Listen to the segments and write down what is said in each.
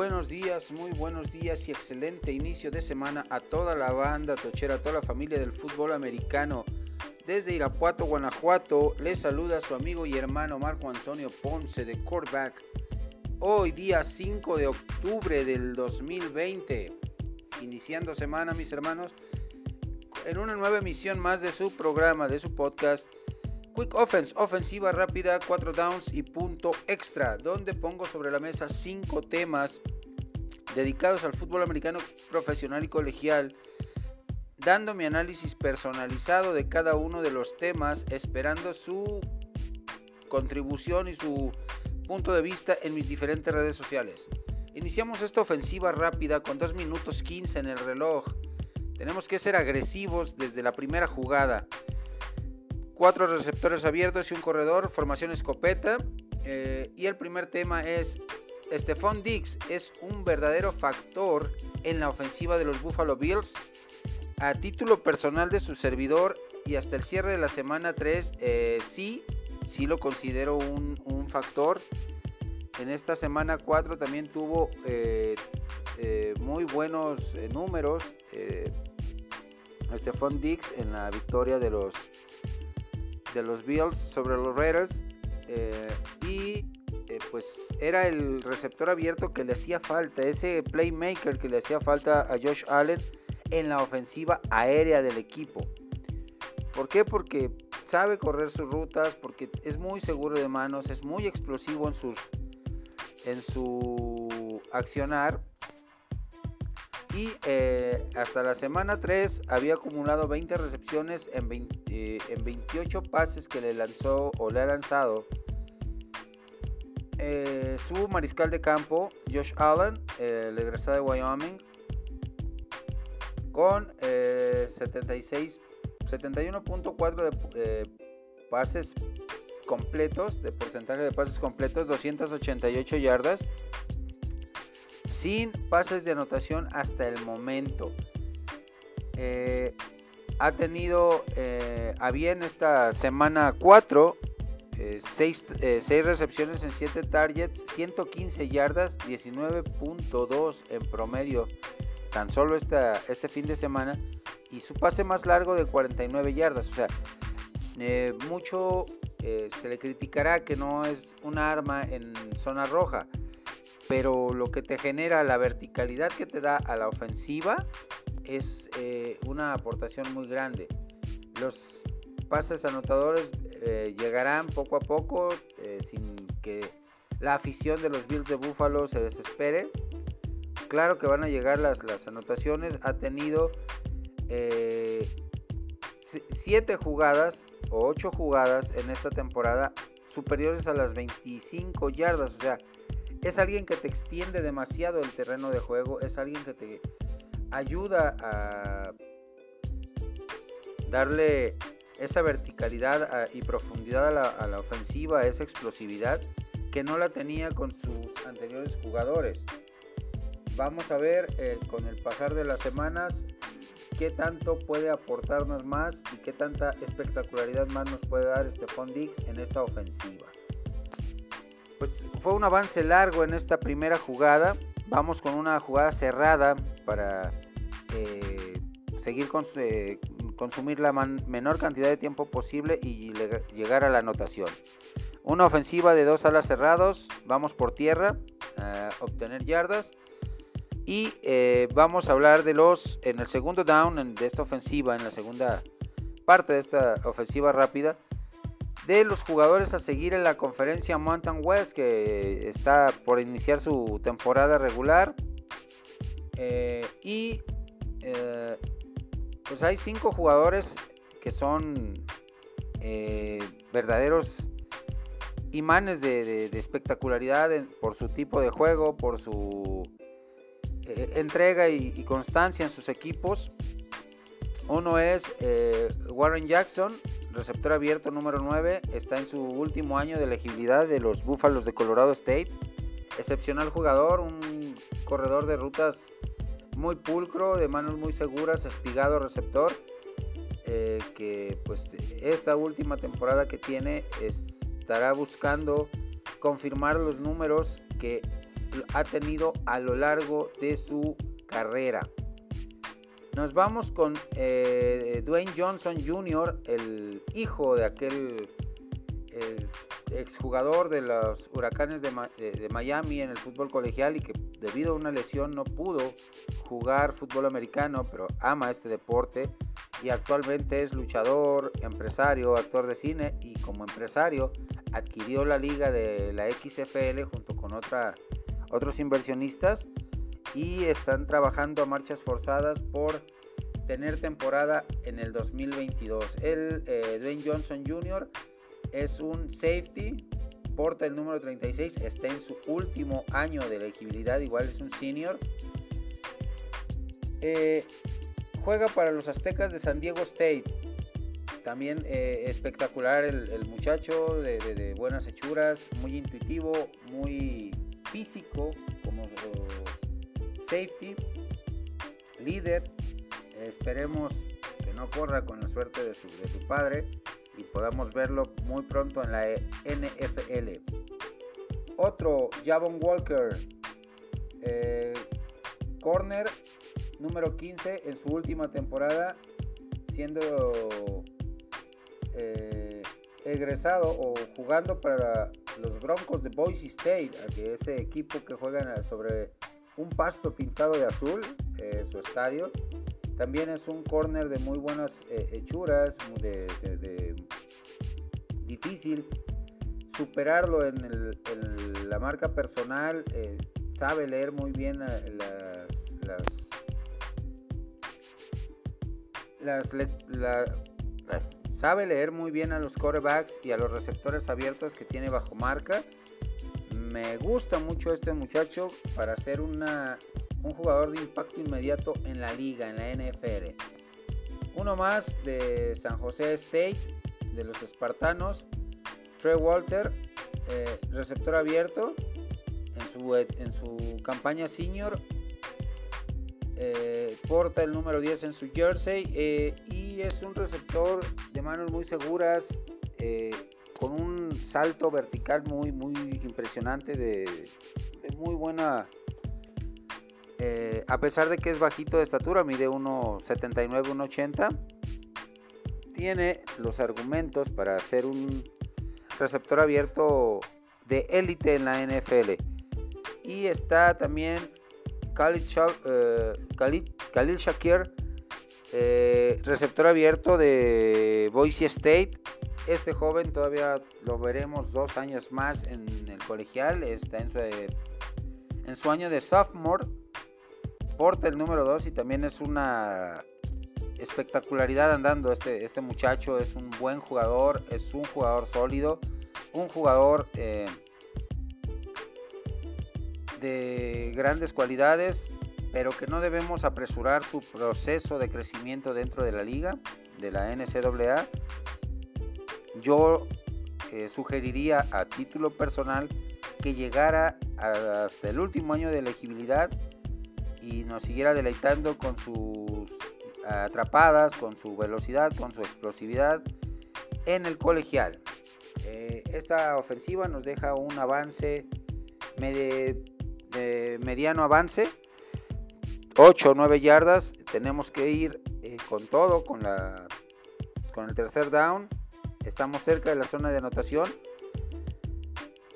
buenos días, muy buenos días y excelente inicio de semana a toda la banda tochera, a toda la familia del fútbol americano. Desde Irapuato, Guanajuato, les saluda su amigo y hermano Marco Antonio Ponce de Quarterback. Hoy día 5 de octubre del 2020, iniciando semana mis hermanos, en una nueva emisión más de su programa, de su podcast Quick Offense, ofensiva rápida, 4 downs y punto extra, donde pongo sobre la mesa 5 temas dedicados al fútbol americano profesional y colegial, dando mi análisis personalizado de cada uno de los temas, esperando su contribución y su punto de vista en mis diferentes redes sociales. Iniciamos esta ofensiva rápida con 2 minutos 15 en el reloj. Tenemos que ser agresivos desde la primera jugada cuatro receptores abiertos y un corredor, formación escopeta. Eh, y el primer tema es, Stephon Diggs es un verdadero factor en la ofensiva de los Buffalo Bills. A título personal de su servidor y hasta el cierre de la semana 3, eh, sí, sí lo considero un, factor. En esta semana 4 también tuvo eh, muy buenos números. Stephon Diggs en la victoria de los de los Bills sobre los Raiders eh, y eh, pues era el receptor abierto que le hacía falta, ese playmaker que le hacía falta a Josh Allen en la ofensiva aérea del equipo. ¿Por qué? Porque sabe correr sus rutas, porque es muy seguro de manos, es muy explosivo en sus en su accionar y eh, hasta la semana 3 había acumulado 20 recepciones en, 28 eh, pases que le lanzó o le ha lanzado eh, su mariscal de campo Josh Allen, el egresado de Wyoming, con 76 71.4 de pases completos, de porcentaje de pases completos, 288 yardas sin pases de anotación hasta el momento. Eh, ha tenido eh, a bien esta semana 4, 6 eh, recepciones en 7 targets, 115 yardas, 19.2 en promedio tan solo esta, este fin de semana y su pase más largo de 49 yardas. O sea, mucho se le criticará que no es un arma en zona roja pero lo que te genera la verticalidad que te da a la ofensiva es eh, una aportación muy grande. Los pases anotadores eh, llegarán poco a poco eh, sin que la afición de los Bills de Buffalo se desespere. Claro que van a llegar las, las anotaciones. Ha tenido 7 jugadas o 8 jugadas en esta temporada superiores a las 25 yardas. O sea, es alguien que te extiende demasiado el terreno de juego, es alguien que te ayuda a darle esa verticalidad y profundidad a la, ofensiva, esa explosividad que no la tenía con sus anteriores jugadores. Vamos a ver eh, con el pasar de las semanas qué tanto puede aportarnos más y qué tanta espectacularidad más nos puede dar Stephon Diggs en esta ofensiva pues fue un avance largo en esta primera jugada. Vamos con una jugada cerrada para eh, seguir eh, consumir la menor cantidad de tiempo posible y llegar a la anotación. Una ofensiva de dos alas cerrados, vamos por tierra a obtener yardas. Y eh, vamos a hablar de los, en el segundo down de esta ofensiva, en la segunda parte de esta ofensiva rápida, de los jugadores a seguir en la conferencia Mountain West que está por iniciar su temporada regular. Eh, y eh, pues hay cinco jugadores que son eh, verdaderos imanes de, espectacularidad por su tipo de juego, por su entrega y, y, constancia en sus equipos. Uno es Warren Jackson, receptor abierto número 9, está en su último año de elegibilidad de los Búfalos de Colorado State. Excepcional jugador, un corredor de rutas muy pulcro, de manos muy seguras, espigado receptor. Eh, que pues esta última temporada que tiene estará buscando confirmar los números que ha tenido a lo largo de su carrera. Nos vamos con eh, Dwayne Johnson Jr., el hijo de aquel exjugador de los Huracanes de, de, Miami en el fútbol colegial y que debido a una lesión no pudo jugar fútbol americano, pero ama este deporte y actualmente es luchador, empresario, actor de cine y como empresario adquirió la liga de la XFL junto con otra, otros inversionistas y están trabajando a marchas forzadas por tener temporada en el 2022. El eh, Dwayne Johnson Jr. es un safety, porta el número 36, está en su último año de elegibilidad, igual es un senior. Eh, juega para los Aztecas de San Diego State. También eh, espectacular el, muchacho, de, buenas hechuras, muy intuitivo, muy físico como safety, líder. esperemos que no corra con la suerte de su, padre y podamos verlo muy pronto en la NFL. Otro, Javon Walker, eh, corner número 15 en su última temporada, siendo eh, egresado o jugando para los Broncos de Boise State, ese equipo que juega sobre un pasto pintado de azul, eh, su estadio. También es un corner de muy buenas eh, hechuras, difícil superarlo en, la marca personal, sabe leer muy bien las sabe leer muy bien a los corebacks y a los receptores abiertos que tiene bajo marca. Me gusta mucho este muchacho para ser una, un jugador de impacto inmediato en la liga, en la NFL. Uno más de San José State, de los Espartanos, Trey Walter, eh, receptor abierto en su, en su campaña senior, eh, porta el número 10 en su jersey eh, y es un receptor de manos muy seguras, con un salto vertical muy, muy impresionante, de, muy buena. a pesar de que es bajito de estatura, mide 1,79, 1,80, tiene los argumentos para ser un receptor abierto de élite en la NFL. Y está también Khalil, eh, Shakir, eh, receptor abierto de Boise State. Este joven todavía lo veremos dos años más en el colegial. Está en su, en su año de sophomore. Porta el número 2 y también es una espectacularidad andando. Este, este muchacho es un buen jugador, es un jugador sólido, un jugador eh, de grandes cualidades, pero que no debemos apresurar su proceso de crecimiento dentro de la liga, de la NCAA. Yo eh, sugeriría a título personal que llegara hasta el último año de elegibilidad y nos siguiera deleitando con sus atrapadas, con su velocidad, con su explosividad en el colegial. Eh, esta ofensiva nos deja un avance mediano avance, 8 o 9 yardas, tenemos que ir eh, con todo, con, la, con el tercer down, estamos cerca de la zona de anotación,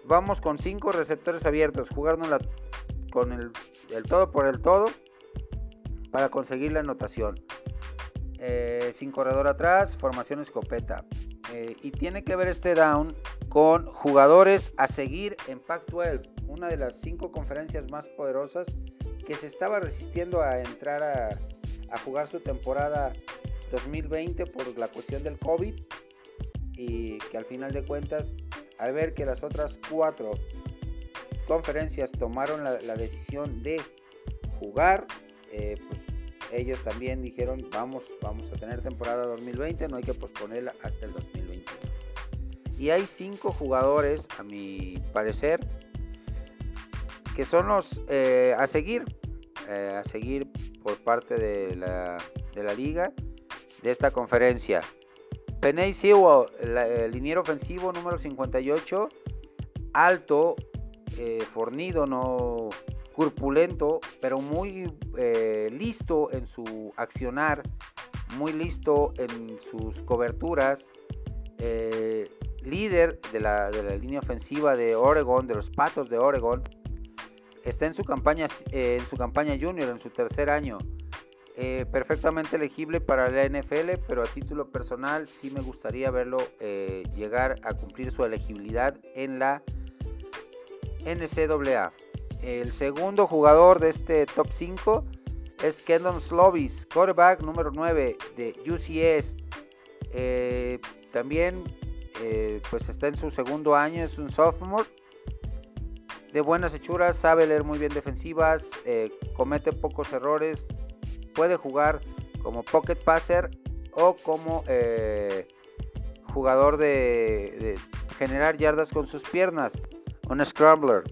vamos con 5 receptores abiertos, jugando con el, todo por el todo para conseguir la anotación. Eh, sin corredor atrás, formación escopeta. Eh, y tiene que ver este down con jugadores a seguir en Pac-12, una de las cinco conferencias más poderosas que se estaba resistiendo a entrar a, jugar su temporada 2020 por la cuestión del COVID y que al final de cuentas, al ver que las otras cuatro conferencias tomaron la, decisión de jugar, eh, pues ellos también dijeron vamos, vamos a tener temporada 2020, no hay que posponerla hasta el 2021. Y hay cinco jugadores, a mi parecer, que son los eh, a seguir, eh, a seguir por parte de la, de la liga de esta conferencia. Peney Sewell, el, liniero ofensivo número 58, alto, fornido, no corpulento, pero muy listo en su accionar, muy listo en sus coberturas. líder de la, de la línea ofensiva de Oregon, de los Patos de Oregon, está en su campaña, en su campaña junior, en su tercer año. Eh, perfectamente elegible para la NFL, pero a título personal sí me gustaría verlo eh, llegar a cumplir su elegibilidad en la NCAA. El segundo jugador de este top 5 es Kendon Slovis, quarterback número 9 de UCS. Eh, también pues está en su segundo año, es un sophomore de buenas hechuras, sabe leer muy bien defensivas, comete pocos errores, puede jugar como pocket passer o como eh, jugador de, generar yardas con sus piernas, un scrambler.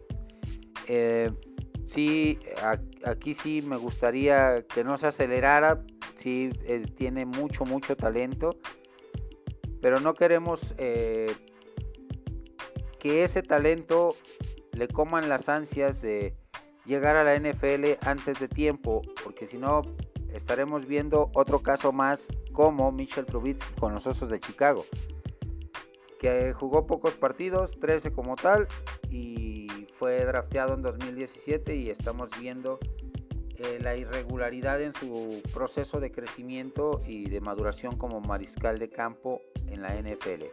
Eh, sí, aquí sí me gustaría que no se acelerara, sí tiene mucho, mucho talento, pero no queremos que ese talento le coman las ansias de llegar a la NFL antes de tiempo, porque si no estaremos viendo otro caso más como Michel Trubisky con los Osos de Chicago, que jugó pocos partidos, 13 como tal, y fue drafteado en 2017 y estamos viendo eh, la irregularidad en su proceso de crecimiento y de maduración como mariscal de campo en la NFL.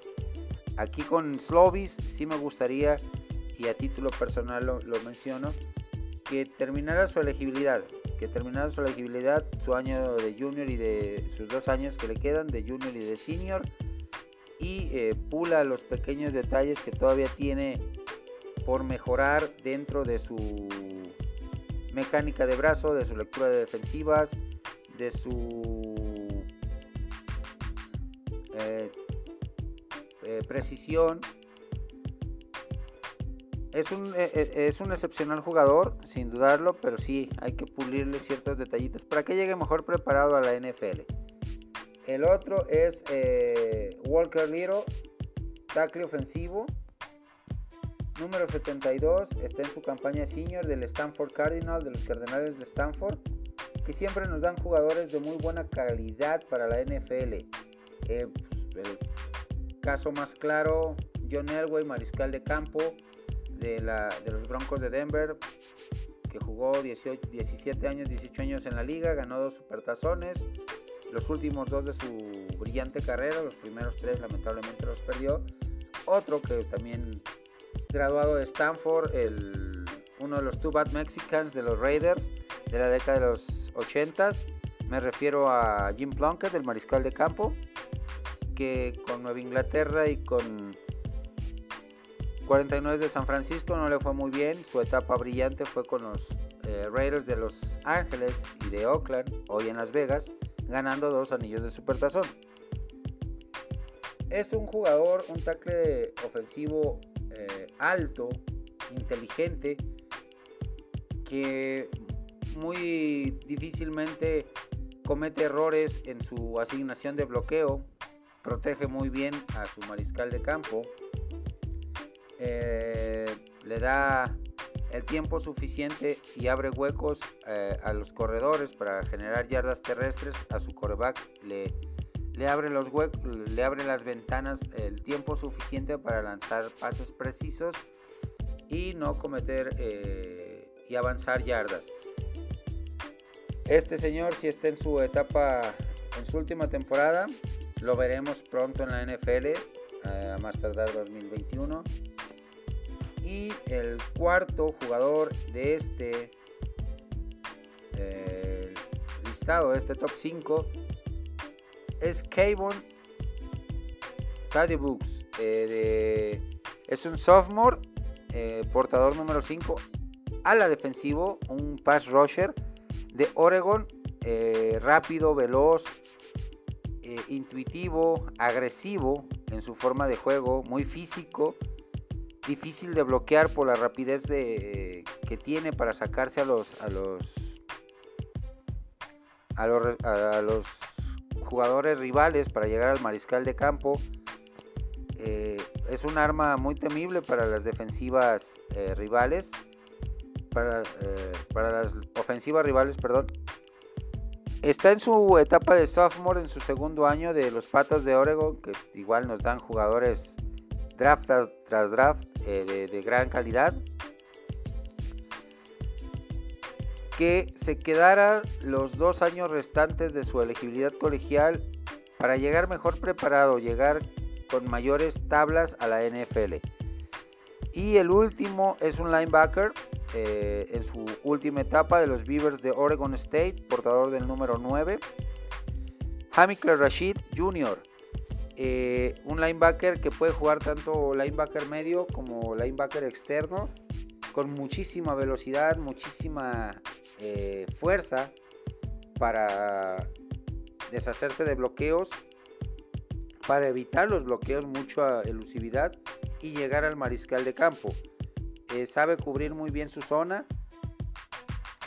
Aquí con Slovis sí me gustaría y a título personal lo, menciono, que terminara su elegibilidad, que terminara su elegibilidad, su año de junior y de sus dos años que le quedan de junior y de senior, y eh, pula los pequeños detalles que todavía tiene por mejorar dentro de su mecánica de brazo, de su lectura de defensivas, de su eh, eh, precisión es un, eh, eh, es un excepcional jugador, sin dudarlo, pero sí hay que pulirle ciertos detallitos para que llegue mejor preparado a la NFL. El otro es eh, Walker Little, tackle ofensivo, número 72, está en su campaña senior del Stanford Cardinal, de los Cardenales de Stanford, que siempre nos dan jugadores de muy buena calidad para la NFL. Pues, el caso más claro, John Elway, mariscal de campo, de, los Broncos de Denver, que jugó 17 años, 18 años en la liga, ganó dos supertazones, los últimos dos de su brillante carrera, los primeros tres lamentablemente los perdió. Otro que también graduado de Stanford, el, uno de los Two Bad Mexicans de los Raiders de la década de los 80 me refiero a Jim Plunkett, el mariscal de campo, que con Nueva Inglaterra y con 49 de San Francisco no le fue muy bien, su etapa brillante fue con los eh, Raiders de Los Ángeles y de Oakland, hoy en Las Vegas, ganando dos anillos de supertazón. Es un jugador, un tackle ofensivo eh, alto, inteligente, que muy difícilmente comete errores en su asignación de bloqueo, protege muy bien a su mariscal de campo, eh, le da el tiempo suficiente y abre huecos eh, a los corredores para generar yardas terrestres a su coreback le, le abre los le abre las ventanas el tiempo suficiente para lanzar pases precisos y no cometer eh, y avanzar yardas. Este señor si está en su etapa en su última temporada lo veremos pronto en la NFL a más tardar 2021 y el cuarto jugador de este eh, listado, de este top 5, es Kayvon Taddy Books. Eh, es un sophomore, eh, portador número 5, ala defensivo, un pass rusher de Oregon, rápido, veloz, intuitivo, agresivo en su forma de juego, muy físico difícil de bloquear por la rapidez de, que tiene para sacarse a los a los a los, jugadores rivales para llegar al mariscal de campo. Eh, es un arma muy temible para las defensivas rivales, para, para las ofensivas rivales, perdón. Está en su etapa de sophomore, en su segundo año de los Patos de Oregon, que igual nos dan jugadores draft tras, draft eh, de, gran calidad. Que se quedara los dos años restantes de su elegibilidad colegial para llegar mejor preparado, llegar con mayores tablas a la NFL. Y el último es un linebacker eh, en su última etapa de los Beavers de Oregon State, portador del número 9. Hamikler Rashid Jr., eh, un linebacker que puede jugar tanto linebacker medio como linebacker externo, con muchísima velocidad, muchísima eh, fuerza para deshacerse de bloqueos, para evitar los bloqueos, mucha elusividad y llegar al mariscal de campo. Eh, sabe cubrir muy bien su zona.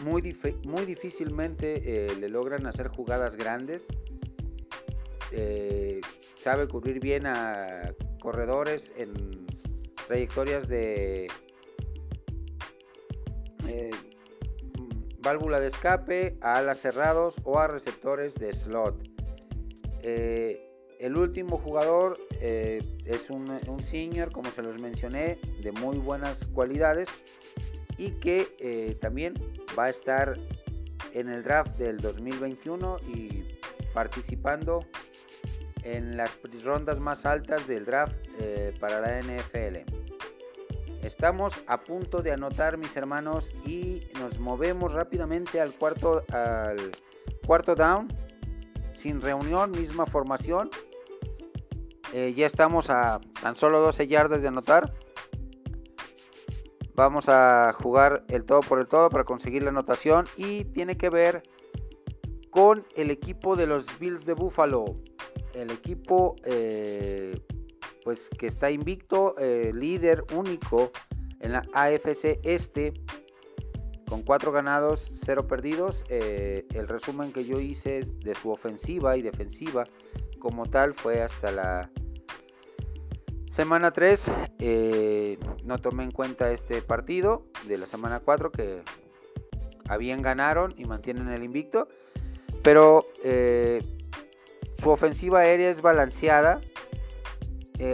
Muy, muy difícilmente le logran hacer jugadas grandes. Sabe cubrir bien a corredores en trayectorias de válvula de escape, a alas cerrados o a receptores de slot. el último jugador es un, senior, como se los mencioné, de muy buenas cualidades y que eh, también va a estar en el draft del 2021 y participando en las rondas más altas del draft eh, para la NFL. Estamos a punto de anotar mis hermanos y nos movemos rápidamente al cuarto, al cuarto down. Sin reunión, misma formación. Eh, ya estamos a tan solo 12 yardas de anotar. Vamos a jugar el todo por el todo para conseguir la anotación. Y tiene que ver con el equipo de los Bills de Buffalo. El equipo eh, pues que está invicto, eh, líder único en la AFC Este. Con 4 ganados, 0 perdidos. el resumen que yo hice de su ofensiva y defensiva como tal fue hasta la Semana 3, eh, no tomé en cuenta este partido de la semana 4 que habían ganaron y mantienen el invicto. Pero eh, su ofensiva aérea es balanceada.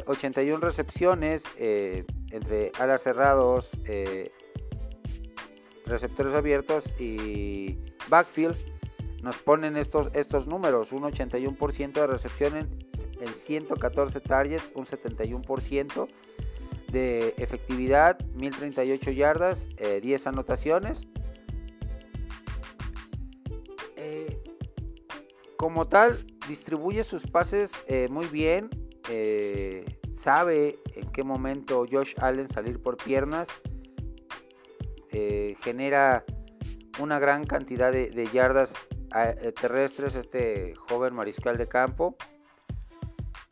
81 eh, recepciones entre alas cerrados, receptores abiertos y backfield. Nos ponen estos, estos números. Un 81% de recepciones en 114 targets, un 71% de efectividad, 1038 yardas, 10 eh, anotaciones. Eh, como tal, distribuye sus pases eh, muy bien. sabe en qué momento Josh Allen salir por piernas. genera una gran cantidad de yardas terrestres este joven mariscal de campo.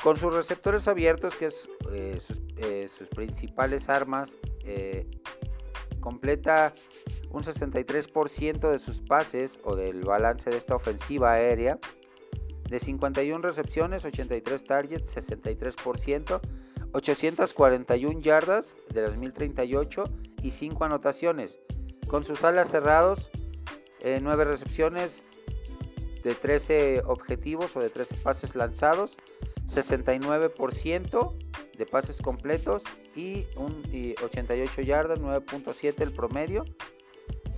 Con sus receptores abiertos, que es eh, eh, sus, principales armas, eh, completa un 63% de sus pases o del balance de esta ofensiva aérea. De 51 recepciones, 83 targets, 63%, 841 yardas de las 1038 y 5 anotaciones. Con sus alas cerrados, 9 recepciones de 13 objetivos o de 13 pases lanzados, 69% de pases completos y, un, 88 yardas, 9.7 el promedio,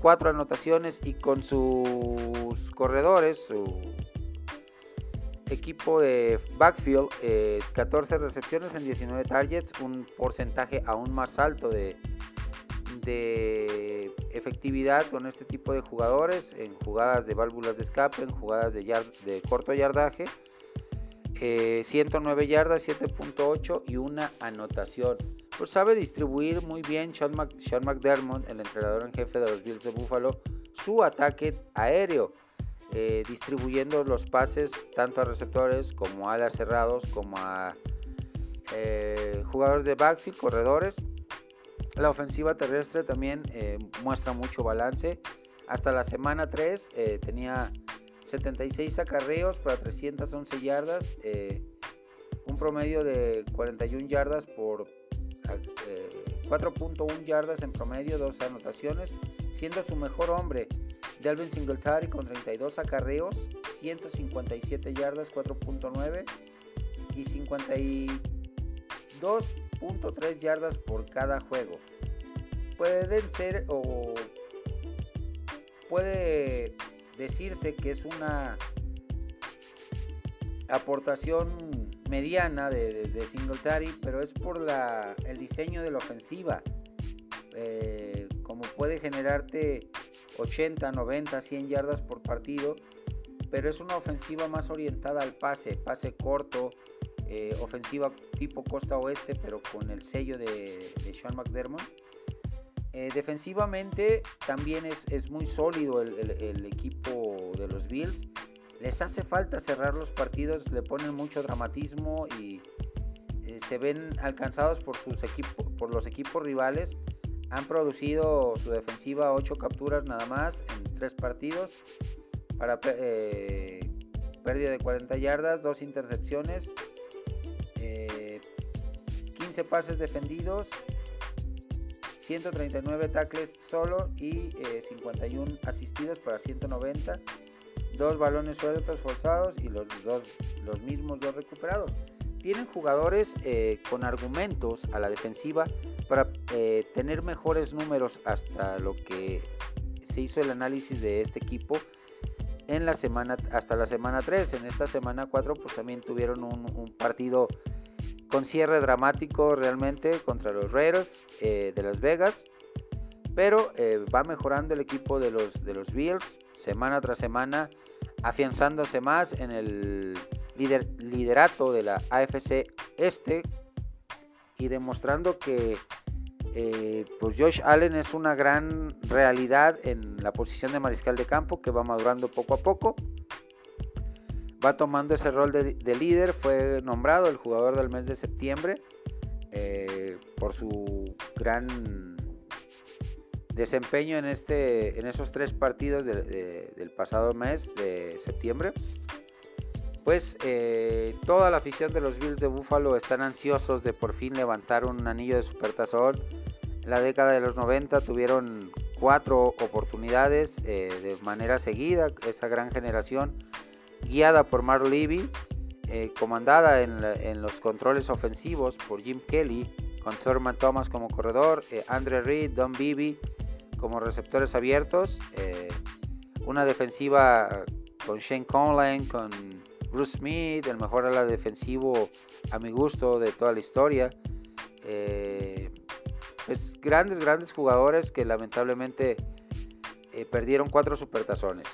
4 anotaciones y con sus corredores, su equipo de backfield, 14 eh, recepciones en 19 targets, un porcentaje aún más alto de, de efectividad con este tipo de jugadores en jugadas de válvulas de escape, en jugadas de, corto yardaje 109 eh, yardas, 7.8 y una anotación. Pues sabe distribuir muy bien Sean, McDermott, el entrenador en jefe de los Bills de Buffalo, su ataque aéreo, eh, distribuyendo los pases tanto a receptores como a alas cerrados, como a eh, jugadores de backfield, corredores. La ofensiva terrestre también muestra mucho balance. Hasta la semana 3 tenía 76 acarreos para 311 yardas, eh, un promedio de 41 yardas por 4.1 eh, yardas en promedio, dos anotaciones, siendo su mejor hombre Delvin Singletary con 32 acarreos, 157 yardas, 4.9 y 52.3 yardas por cada juego. Pueden ser o puede decirse que es una aportación mediana de, Singletary, pero es por la, el diseño de la ofensiva. Eh, como puede generarte 80, 90, 100 yardas por partido, pero es una ofensiva más orientada al pase, pase corto, eh, ofensiva tipo costa oeste, pero con el sello de, Sean McDermott. Eh, defensivamente también es, muy sólido el, equipo de los Bills. Les hace falta cerrar los partidos, le ponen mucho dramatismo y eh, se ven alcanzados por, sus equipos, por los equipos rivales. Han producido su defensiva 8 capturas nada más en 3 partidos para pérdida de 40 yardas, 2 intercepciones 15 pases defendidos, 139 tackles solo y 51 eh, asistidos para 190, dos balones sueltos forzados y los, dos, los mismos dos recuperados. Tienen jugadores eh, con argumentos a la defensiva para eh, tener mejores números hasta lo que se hizo el análisis de este equipo en la semana hasta la semana 3. En esta semana 4 pues también tuvieron un, partido con cierre dramático realmente contra los Raiders eh, de Las Vegas. Pero va mejorando el equipo de los, de los Bills semana tras semana, afianzándose más en el liderato de la AFC Este y demostrando que eh, pues Josh Allen es una gran realidad en la posición de mariscal de campo que va madurando poco a poco va tomando ese rol de, líder. Fue nombrado el jugador del mes de septiembre eh, por su gran desempeño en, este, en esos tres partidos del pasado mes de septiembre. Pues eh, toda la afición de los Bills de Buffalo están ansiosos de por fin levantar un anillo de supertazón. En la década de los 90 tuvieron cuatro oportunidades eh, de manera seguida, esa gran generación guiada por Mark Levy, eh, comandada en, los controles ofensivos por Jim Kelly, con Thurman Thomas como corredor, eh, Andre Reed, Don Beebe como receptores abiertos, una defensiva con Shane Conlan, con Bruce Smith, el mejor ala defensivo a mi gusto de toda la historia. pues grandes, grandes jugadores que lamentablemente perdieron cuatro supertazones.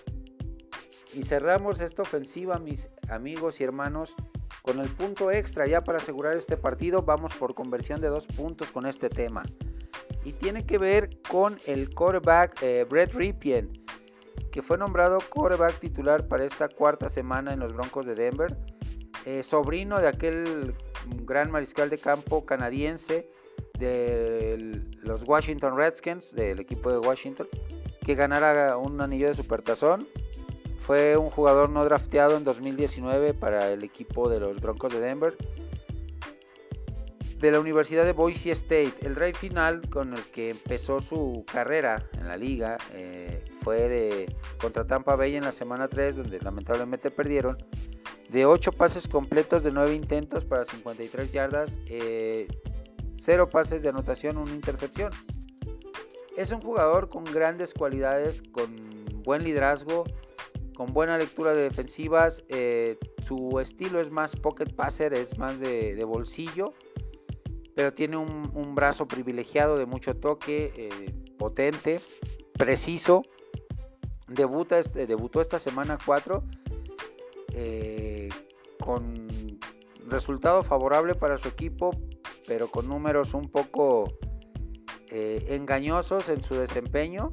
Y cerramos esta ofensiva, mis amigos y hermanos, con el punto extra ya para asegurar este partido. Vamos por conversión de dos puntos con este tema. Y tiene que ver con el quarterback eh, Brett Ripien, que fue nombrado quarterback titular para esta cuarta semana en los Broncos de Denver. Eh, sobrino de aquel gran mariscal de campo canadiense de los Washington Redskins, del equipo de Washington, que ganara un anillo de supertazón fue un jugador no drafteado en 2019 para el equipo de los Broncos de Denver. De la Universidad de Boise State, el rey final con el que empezó su carrera en la liga eh, fue de contra Tampa Bay en la semana 3, donde lamentablemente perdieron. De 8 pases completos de 9 intentos para 53 yardas, 0 eh, pases de anotación, una intercepción. Es un jugador con grandes cualidades, con buen liderazgo, con buena lectura de defensivas. Eh, su estilo es más pocket passer, es más de, bolsillo, pero tiene un, brazo privilegiado de mucho toque, eh, potente, preciso. Debuta este, debutó esta semana 4 eh, con resultado favorable para su equipo, pero con números un poco engañosos en su desempeño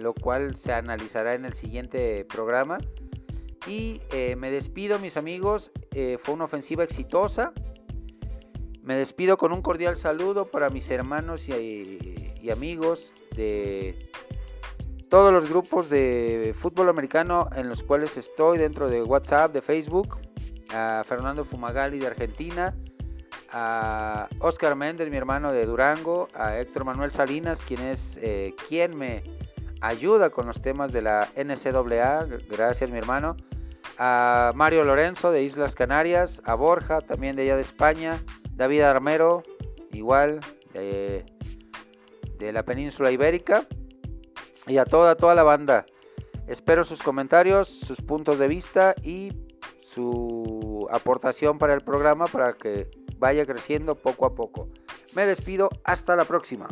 lo cual se analizará en el siguiente programa. Y eh, me despido mis amigos, eh, fue una ofensiva exitosa. Me despido con un cordial saludo para mis hermanos y, amigos de todos los grupos de fútbol americano en los cuales estoy dentro de WhatsApp, de Facebook. a Fernando Fumagalli de Argentina, a Oscar Méndez, mi hermano de Durango, a Héctor Manuel Salinas, quien es eh, quien me ayuda con los temas de la NCAA, gracias mi hermano, a Mario Lorenzo de Islas Canarias, a Borja también de allá de España, David Armero, igual de, de la península ibérica, y a toda, toda la banda. Espero sus comentarios, sus puntos de vista y su aportación para el programa para que vaya creciendo poco a poco. Me despido, hasta la próxima.